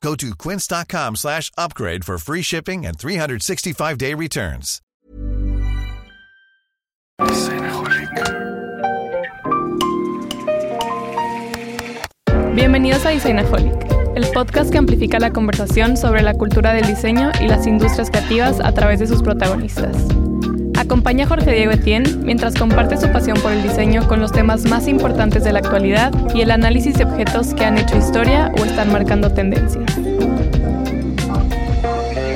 Go to quince.com slash upgrade for free shipping and 365-day returns. Bienvenidos a Designaholic, el podcast que amplifica la conversación sobre la cultura del diseño y las industrias creativas a través de sus protagonistas. Acompaña a Jorge Diego Etienne mientras comparte su pasión por el diseño con los temas más importantes de la actualidad y el análisis de objetos que han hecho historia o están marcando tendencias.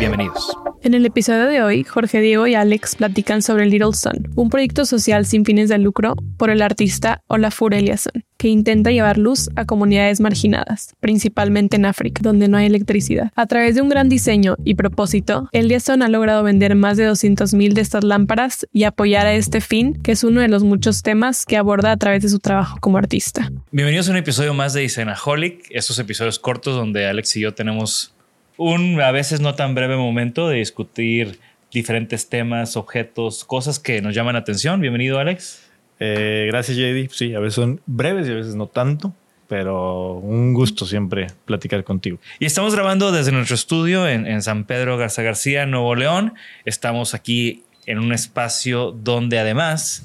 Bienvenidos. En el episodio de hoy, Jorge Diego y Alex platican sobre Little Sun, un proyecto social sin fines de lucro por el artista Olafur Eliasson, que intenta llevar luz a comunidades marginadas, principalmente en África, donde no hay electricidad. A través de un gran diseño y propósito, Eliasson ha logrado vender más de 200.000 de estas lámparas y apoyar a este fin, que es uno de los muchos temas que aborda a través de su trabajo como artista. Bienvenidos a un episodio más de Designaholic, estos episodios cortos donde Alex y yo tenemos un a veces no tan breve momento de discutir diferentes temas, objetos, cosas que nos llaman la atención. Bienvenido, Alex. Eh, gracias, JD. Sí, a veces son breves y a veces no tanto, pero un gusto siempre platicar contigo. Y estamos grabando desde nuestro estudio en, en San Pedro Garza García, Nuevo León. Estamos aquí en un espacio donde además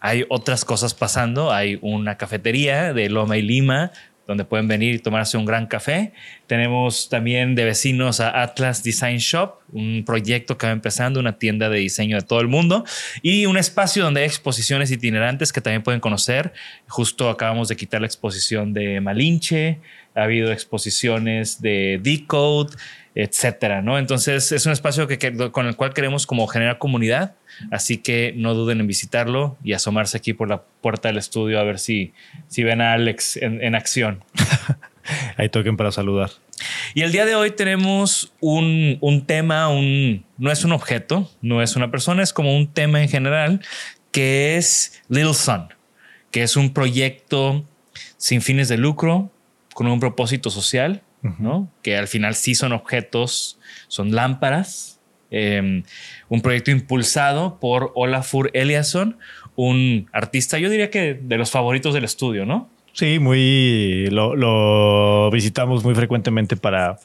hay otras cosas pasando. Hay una cafetería de Loma y Lima donde pueden venir y tomarse un gran café. Tenemos también de vecinos a Atlas Design Shop, un proyecto que va empezando, una tienda de diseño de todo el mundo y un espacio donde hay exposiciones itinerantes que también pueden conocer. Justo acabamos de quitar la exposición de Malinche, ha habido exposiciones de Decode, etcétera, ¿no? Entonces es un espacio que, que, con el cual queremos como generar comunidad, así que no duden en visitarlo y asomarse aquí por la puerta del estudio a ver si, si ven a Alex en, en acción. Ahí toquen para saludar. Y el día de hoy tenemos un, un tema, un, no es un objeto, no es una persona, es como un tema en general, que es Little Sun, que es un proyecto sin fines de lucro, con un propósito social, ¿no? Que al final sí son objetos, son lámparas. Eh, un proyecto impulsado por Olafur Eliasson, un artista, yo diría que de los favoritos del estudio, ¿no? Sí, muy lo, lo visitamos muy frecuentemente para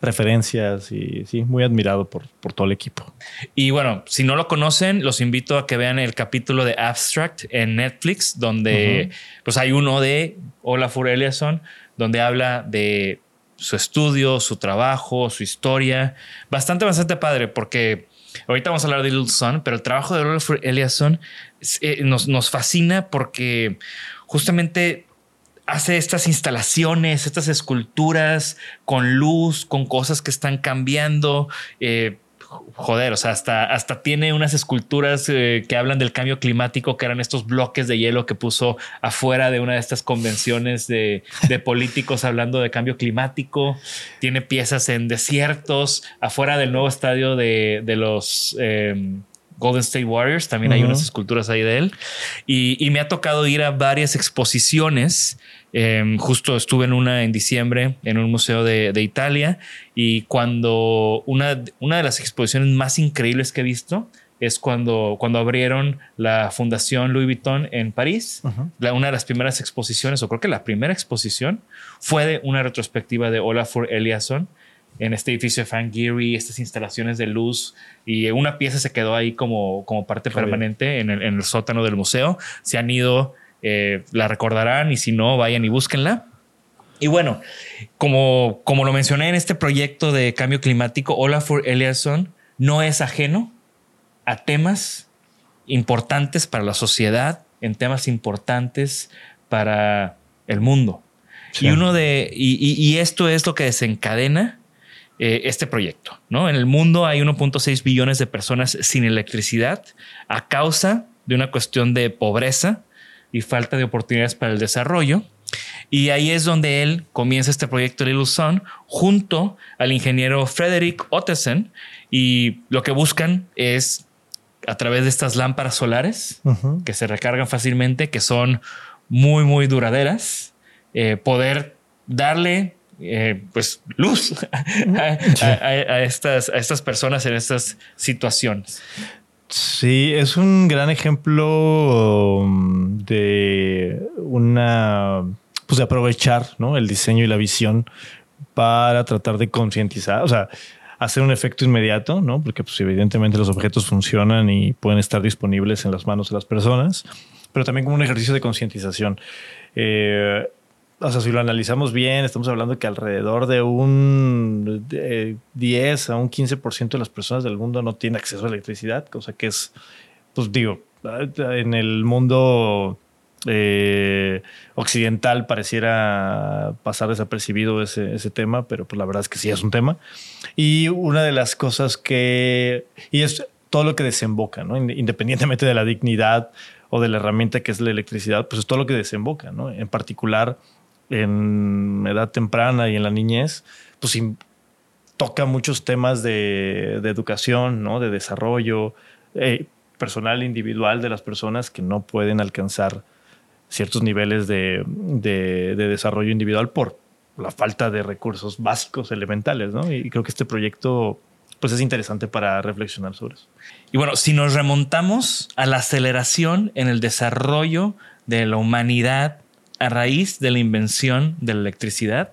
referencias y sí, muy admirado por, por todo el equipo. Y bueno, si no lo conocen, los invito a que vean el capítulo de Abstract en Netflix, donde uh -huh. pues hay uno de Olafur Eliasson, donde habla de su estudio, su trabajo, su historia. Bastante, bastante padre, porque ahorita vamos a hablar de Little Sun, pero el trabajo de Olafur Eliasson eh, nos, nos fascina porque justamente hace estas instalaciones, estas esculturas con luz, con cosas que están cambiando. Eh, joder, o sea, hasta, hasta tiene unas esculturas eh, que hablan del cambio climático, que eran estos bloques de hielo que puso afuera de una de estas convenciones de, de políticos hablando de cambio climático. Tiene piezas en desiertos, afuera del nuevo estadio de, de los... Eh, Golden State Warriors, también hay unas esculturas ahí de él. Y, me ha tocado ir a varias exposiciones. Em, justo estuve en una en diciembre en un museo de, Italia y cuando una, una de las exposiciones más increíbles que he visto es cuando, cuando abrieron la Fundación Louis Vuitton en París. una de las primeras exposiciones, o creo que la primera exposición, fue de una retrospectiva de Olafur Eliasson en este edificio de Frank Gehry, estas instalaciones de luz y una pieza se quedó ahí como, como parte permanente en el, sótano del museo. Se han ido, eh, la recordarán y si no, vayan y búsquenla. Y bueno, como, como lo mencioné en este proyecto de cambio climático, Olafur Eliasson no es ajeno a temas importantes para la sociedad, en temas importantes para el mundo. Y uno de, y, esto es lo que desencadena eh, este proyecto. ¿no? En el mundo hay 1.6 billones de personas sin electricidad a causa de una cuestión de pobreza y falta de oportunidades para el desarrollo. Y ahí es donde él comienza este proyecto Little Sun junto al ingeniero Frederick Ottesen y lo que buscan es a través de estas lámparas solares que se recargan fácilmente, que son muy, muy duraderas, eh, poder darle eh, pues luz a, estas, a estas personas en estas situaciones. Sí, es un gran ejemplo um, de una, pues de aprovechar ¿no? el diseño y la visión para tratar de concientizar, o sea, hacer un efecto inmediato, ¿no? Porque pues evidentemente los objetos funcionan y pueden estar disponibles en las manos de las personas, pero también como un ejercicio de concientización. Eh, o sea, si lo analizamos bien, estamos hablando que alrededor de un 10 a un 15% de las personas del mundo no tienen acceso a electricidad, cosa que es, pues digo, en el mundo eh, occidental pareciera pasar desapercibido ese, ese, tema, pero pues la verdad es que sí es un tema. Y una de las cosas que, y es todo lo que desemboca, ¿no? independientemente de la dignidad o de la herramienta que es la electricidad, pues es todo lo que desemboca, ¿no? En particular en edad temprana y en la niñez, pues toca muchos temas de, de educación, ¿no? De desarrollo eh, personal, individual de las personas que no pueden alcanzar ciertos niveles de, de, desarrollo individual por la falta de recursos básicos, elementales, ¿no? Y creo que este proyecto pues es interesante para reflexionar sobre eso. Y bueno, si nos remontamos a la aceleración en el desarrollo de la humanidad a raíz de la invención de la electricidad,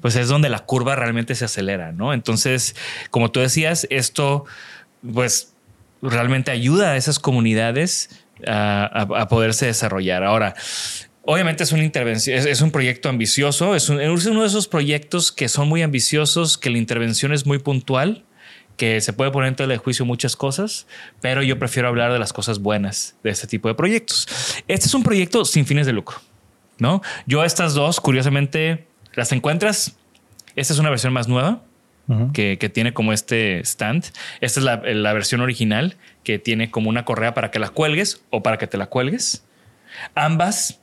pues es donde la curva realmente se acelera, ¿no? Entonces, como tú decías, esto pues realmente ayuda a esas comunidades a, poderse desarrollar. Ahora, Obviamente es una intervención, es, un proyecto ambicioso, es, es, uno de esos proyectos que son muy ambiciosos, que la intervención es muy puntual, que se puede poner en tela de juicio muchas cosas, pero yo prefiero hablar de las cosas buenas de este tipo de proyectos. Este es un proyecto sin fines de lucro, ¿no? Yo estas dos, curiosamente, las encuentras. Esta es una versión más nueva, que, tiene como este stand. Esta es la, versión original que tiene como una correa para que la cuelgues o para que te la cuelgues. Ambas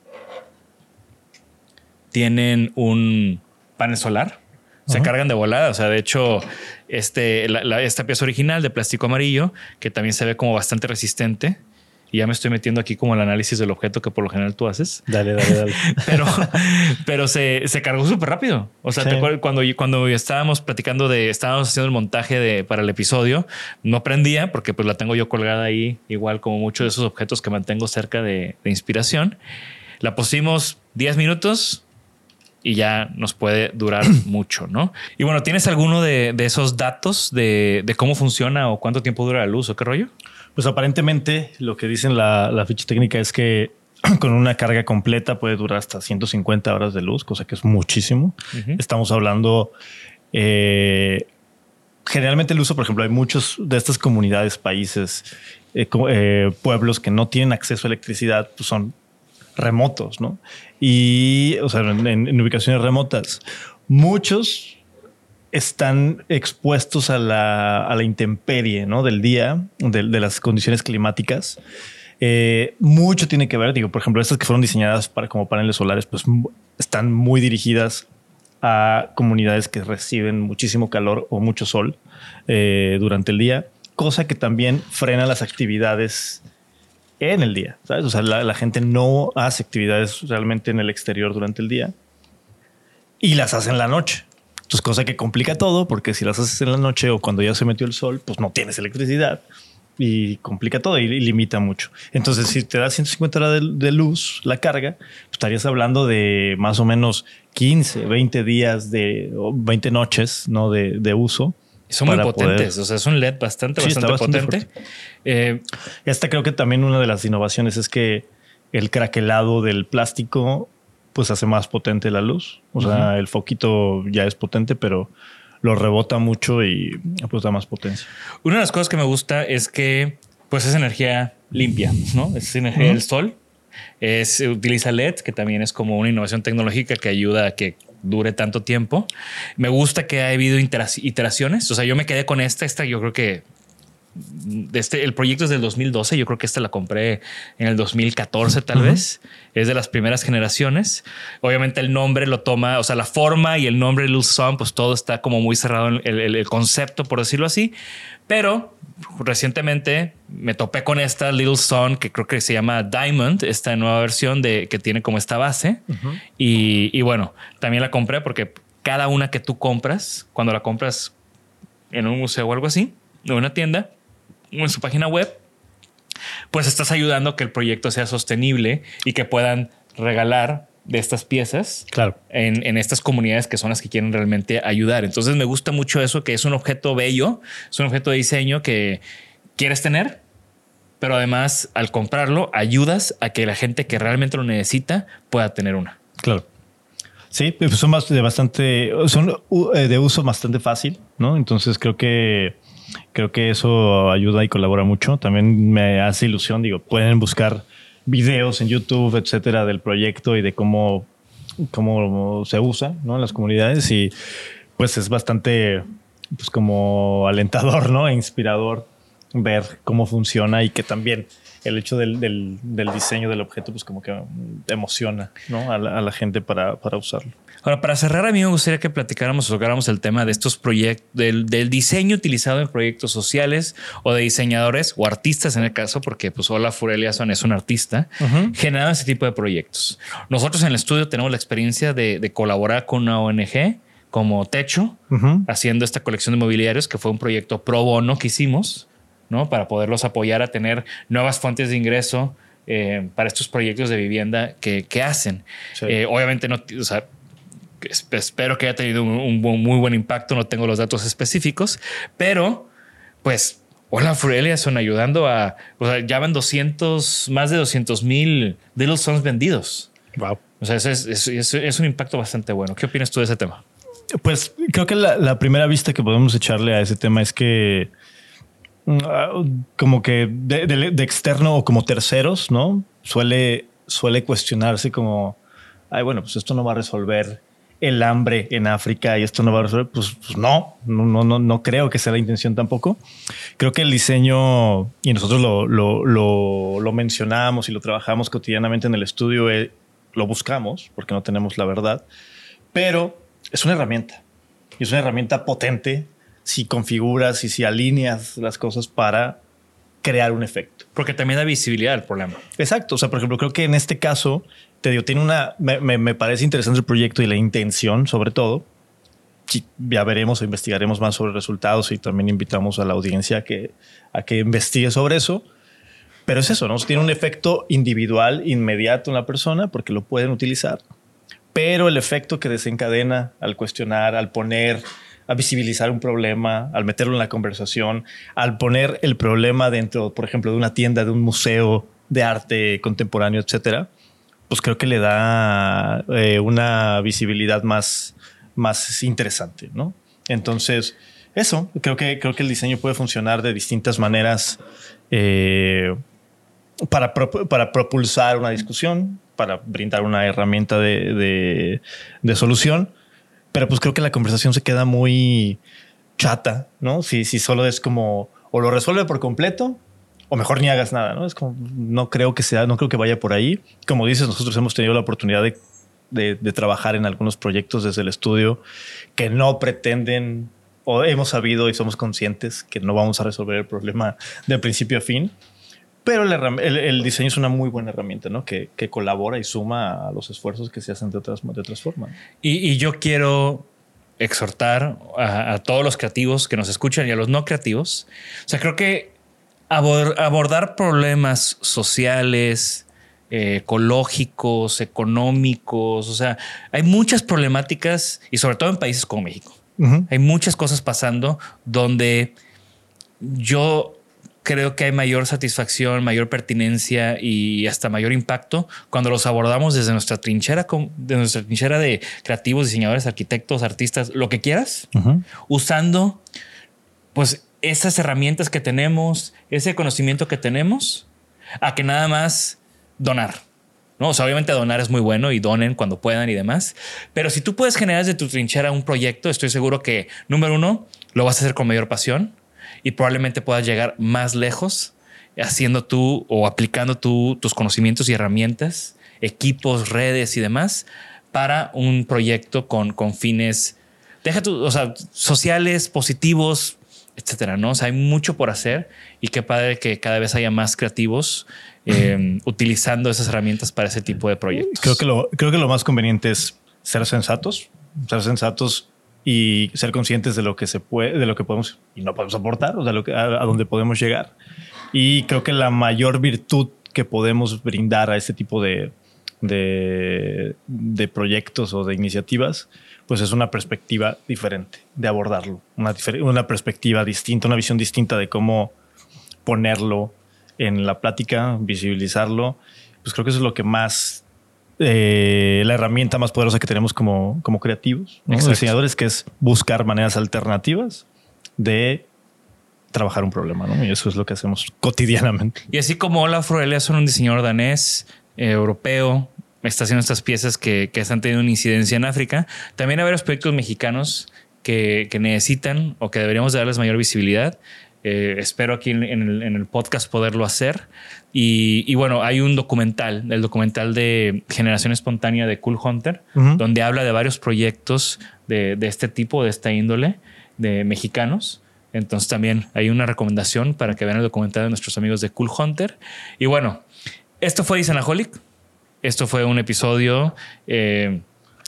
tienen un panel solar. Se cargan de volada. O sea, de hecho, este, esta pieza original de plástico amarillo, que también se ve como bastante resistente, y ya me estoy metiendo aquí como el análisis del objeto que por lo general tú haces. Dale, dale, dale. pero, pero se, se cargó súper rápido. O sea, cuando, cuando estábamos platicando de, estábamos haciendo el montaje de, para el episodio, no prendía porque pues la tengo yo colgada ahí, igual como muchos de esos objetos que mantengo cerca de, de inspiración. La pusimos 10 minutos, y ya nos puede durar mucho, ¿no? Y bueno, ¿tienes alguno de, de esos datos de, de, cómo funciona o cuánto tiempo dura la luz o qué rollo? Pues aparentemente lo que dicen la, la ficha técnica es que con una carga completa puede durar hasta 150 horas de luz, cosa que es muchísimo. Estamos hablando... Eh, generalmente el uso, por ejemplo, hay muchos de estas comunidades, países, eh, eh, pueblos que no tienen acceso a electricidad, pues son remotos, ¿no? Y, o sea, en ubicaciones remotas. Muchos están expuestos a la, a la intemperie ¿no? del día, de, las condiciones climáticas. Eh, mucho tiene que ver, digo, por ejemplo, estas que fueron diseñadas para, como paneles solares, pues están muy dirigidas a comunidades que reciben muchísimo calor o mucho sol eh, durante el día. cosa que también frena las actividades en el día, ¿sabes? O sea, la, la gente no hace actividades realmente en el exterior durante el día y las hace en la noche. Entonces, cosa que complica todo, porque si las haces en la noche o cuando ya se metió el sol, pues no tienes electricidad y complica todo y, limita mucho. Entonces, si te da 150 horas de, de luz la carga, pues estarías hablando de más o menos 15, 20 días de o 20 noches ¿no? de, de uso. Son muy potentes. poder- O sea, es un LED bastante, Sí, bastante, bastante potente. Eh, Y Esta creo que también una de las innovaciones es que el craquelado del plástico pues hace más potente la luz. O sea, el foquito ya es potente, pero lo rebota mucho y pues da más potencia. Una de las cosas que me gusta es que pues es energía limpia, ¿no? Es energía Ujú. del sol. Es, utiliza LED, que también es como una innovación tecnológica que ayuda a que dure tanto tiempo. Me gusta que ha habido iteraci- iteraciones. O sea, yo me quedé con esta. Esta yo creo que este, el proyecto es del 2012. Yo creo que esta la compré en el 2014, tal vez. Es de las primeras generaciones. Obviamente, el nombre lo toma, o sea, la forma y el nombre de Little Sun, pues todo está como muy cerrado en el, el- el concepto, por decirlo así. Pero recientemente me topé con esta Little Sun que creo que se llama Diamond, esta nueva versión de que tiene como esta base. y, y bueno, también la compré porque cada una que tú compras, cuando la compras en un museo o algo así, en una tienda, en su página web, pues estás ayudando a que el proyecto sea sostenible y que puedan regalar de estas piezas Claro. en, en estas comunidades que son las que quieren realmente ayudar. Entonces me gusta mucho eso, que es un objeto bello, es un objeto de diseño que quieres tener, pero además al comprarlo ayudas a que la gente que realmente lo necesita pueda tener una. Claro. Sí, pues son de bastante, son eh, de uso bastante fácil, ¿no? Entonces creo que creo que eso ayuda y colabora mucho. También me hace ilusión, digo, pueden buscar videos en YouTube, etcétera, del proyecto y de cómo, cómo se usa, ¿no? En las comunidades y pues es bastante, pues como alentador, ¿no? E inspirador ver cómo funciona y que también el hecho del, del- del diseño del objeto, pues como que emociona ¿no? a, la, a la gente para, para usarlo. Ahora, para cerrar, a mí me gustaría que platicáramos o tocáramos el tema de estos proyectos, del, del diseño utilizado en proyectos sociales o de diseñadores o artistas en el caso, porque pues Hola Fureliason es un artista, generando ese tipo de proyectos. Nosotros en el estudio tenemos la experiencia de, de colaborar con una ONG como Techo, haciendo esta colección de mobiliarios, que fue un proyecto pro bono que hicimos, ¿no? Para poderlos apoyar a tener nuevas fuentes de ingreso eh, para estos proyectos de vivienda que, que hacen. Sí. Eh, obviamente no, o sea, espero que haya tenido un, muy buen impacto, no tengo los datos específicos, pero pues Hola Furelia son ayudando a, o sea, ya van 200, más de 200 mil Little Sons vendidos. Wow. O sea, es, es- es- es un impacto bastante bueno. ¿Qué opinas tú de ese tema? Pues creo que la, la primera vista que podemos echarle a ese tema es que mm, ah, como que de, de- de externo o como terceros, ¿no? Suele, suele cuestionarse como, ay, bueno, pues esto no va a resolver el hambre en África y esto no va a resolver. Pues, pues no, no, no, no, creo que sea la intención tampoco. Creo que el diseño, y nosotros lo, lo, lo, lo mencionamos y lo trabajamos cotidianamente en el estudio, eh, lo buscamos porque no tenemos la verdad, pero es una herramienta. Y es una herramienta potente si configuras y si alineas las cosas para crear un efecto. Porque también da visibilidad al problema. Exacto. O sea, por ejemplo, creo que en este caso, te digo, tiene una. Me, me- me parece interesante el proyecto y la intención, sobre todo. Ya veremos investigaremos más sobre resultados y también invitamos a la audiencia a que, a que investigue sobre eso. Pero es eso, ¿no? Tiene un efecto individual inmediato en la persona porque lo pueden utilizar. Pero el efecto que desencadena al cuestionar, al poner, a visibilizar un problema, al meterlo en la conversación, al poner el problema dentro, por ejemplo, de una tienda, de un museo de arte contemporáneo, etcétera, pues creo que le da eh, una visibilidad más, más interesante, ¿no? Entonces, eso, creo que, creo que el diseño puede funcionar de distintas maneras eh, para, para propulsar una discusión, para brindar una herramienta de, de- de solución, pero pues creo que la conversación se queda muy chata, ¿no? Si, si solo es como o lo resuelve por completo o mejor ni hagas nada, ¿no? Es como, no creo que sea, no creo que vaya por ahí. Como dices, nosotros hemos tenido la oportunidad de, de- de trabajar en algunos proyectos desde el estudio que no pretenden o hemos sabido y somos conscientes que no vamos a resolver el problema de principio a fin. Pero el, diseño es una muy buena herramienta, ¿no? Que, colabora y suma a los esfuerzos que se hacen de otras, de otras formas. Y, yo quiero exhortar a, todos los creativos que nos escuchan y a los no creativos. O sea, creo que abordar problemas sociales, eh, ecológicos, económicos, o sea, hay muchas problemáticas y sobre todo en países como México. Hay muchas cosas pasando donde yo creo que hay mayor satisfacción, mayor pertinencia y hasta mayor impacto cuando los abordamos desde nuestra trinchera, de nuestra trinchera de creativos, diseñadores, arquitectos, artistas, lo que quieras, usando pues esas herramientas que tenemos, ese conocimiento que tenemos, a que nada más donar. ¿no? O sea, obviamente donar es muy bueno y donen cuando puedan y demás. Pero si tú puedes generar desde tu trinchera un proyecto, estoy seguro que, número uno, lo vas a hacer con mayor pasión y probablemente puedas llegar más lejos haciendo tú o aplicando tú tus conocimientos y herramientas, equipos, redes y demás para un proyecto con, con fines, deja tu, o sea, sociales, positivos, etcétera, ¿no? O sea, hay mucho por hacer y qué padre que cada vez haya más creativos Em, utilizando esas herramientas para ese tipo de proyectos. Creo que lo, creo que lo más conveniente es ser sensatos, ser sensatos y ser conscientes de lo que se puede, de lo que podemos y no podemos aportar, o sea, lo que, a, dónde podemos llegar. Y creo que la mayor virtud que podemos brindar a este tipo de, de, de, proyectos o de iniciativas, pues es una perspectiva diferente de abordarlo, una, una perspectiva distinta, una visión distinta de cómo ponerlo en la plática, visibilizarlo, pues creo que eso es lo que más, eh, la herramienta más poderosa que tenemos como, como creativos, diseñadores, que es buscar maneras alternativas de trabajar un problema, ¿no? Y eso es lo que hacemos cotidianamente. Y así como Olaf son un diseñador danés, eh, europeo, está haciendo estas piezas que, que están teniendo una incidencia en África, también hay varios proyectos mexicanos que, que necesitan o que deberíamos darles mayor visibilidad. Eh, espero aquí en, el, podcast poderlo hacer. Y, bueno, hay un documental, el documental de Generación Espontánea de Cool Hunter, donde habla de varios proyectos de, este tipo, de esta índole, de mexicanos. Entonces también hay una recomendación para que vean el documental de nuestros amigos de Cool Hunter. Y bueno, esto fue Isanaholic. Esto fue un episodio eh,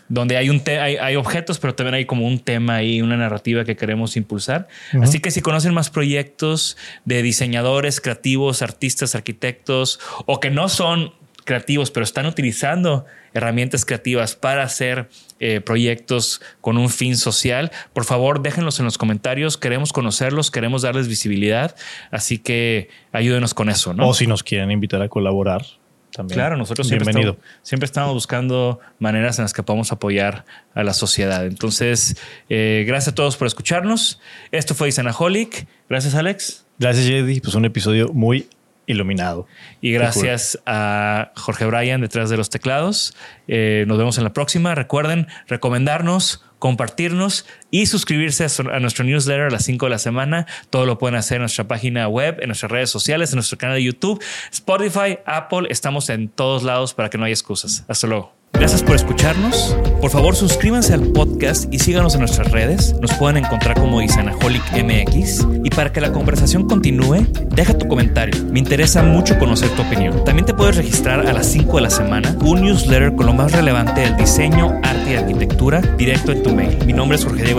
donde hay, un hay, objetos, pero también hay como un tema y una narrativa que queremos impulsar. Así que si conocen más proyectos de diseñadores, creativos, artistas, arquitectos, o que no son creativos, pero están utilizando herramientas creativas para hacer eh, proyectos con un fin social, por favor déjenlos en los comentarios. Queremos conocerlos, queremos darles visibilidad, así que ayúdenos con eso. ¿no? O si nos quieren invitar a colaborar, Claro, nosotros siempre estamos, siempre estamos, buscando maneras en las que podamos apoyar a la sociedad. Entonces, eh, gracias a todos por escucharnos. Esto fue Isanaholic. Gracias, Alex. Gracias, Jedi. Pues un episodio muy iluminado. Y gracias a Jorge Bryan detrás de los teclados. Eh, nos vemos en la próxima. Recuerden recomendarnos compartirnos y suscribirse a, nuestro newsletter a las 5 de la semana. Todo lo pueden hacer en nuestra página web, en nuestras redes sociales, en nuestro canal de YouTube, Spotify, Apple. Estamos en todos lados para que no haya excusas. Hasta luego. Gracias por escucharnos. Por favor, suscríbanse al podcast y síganos en nuestras redes. Nos pueden encontrar como Isanaholic MX. Y para que la conversación continúe, deja tu comentario. Me interesa mucho conocer tu opinión. También te puedes registrar a las 5 de la semana un newsletter con lo más relevante del diseño, arte y arquitectura directo en tu mail. Mi nombre es Jorge Diego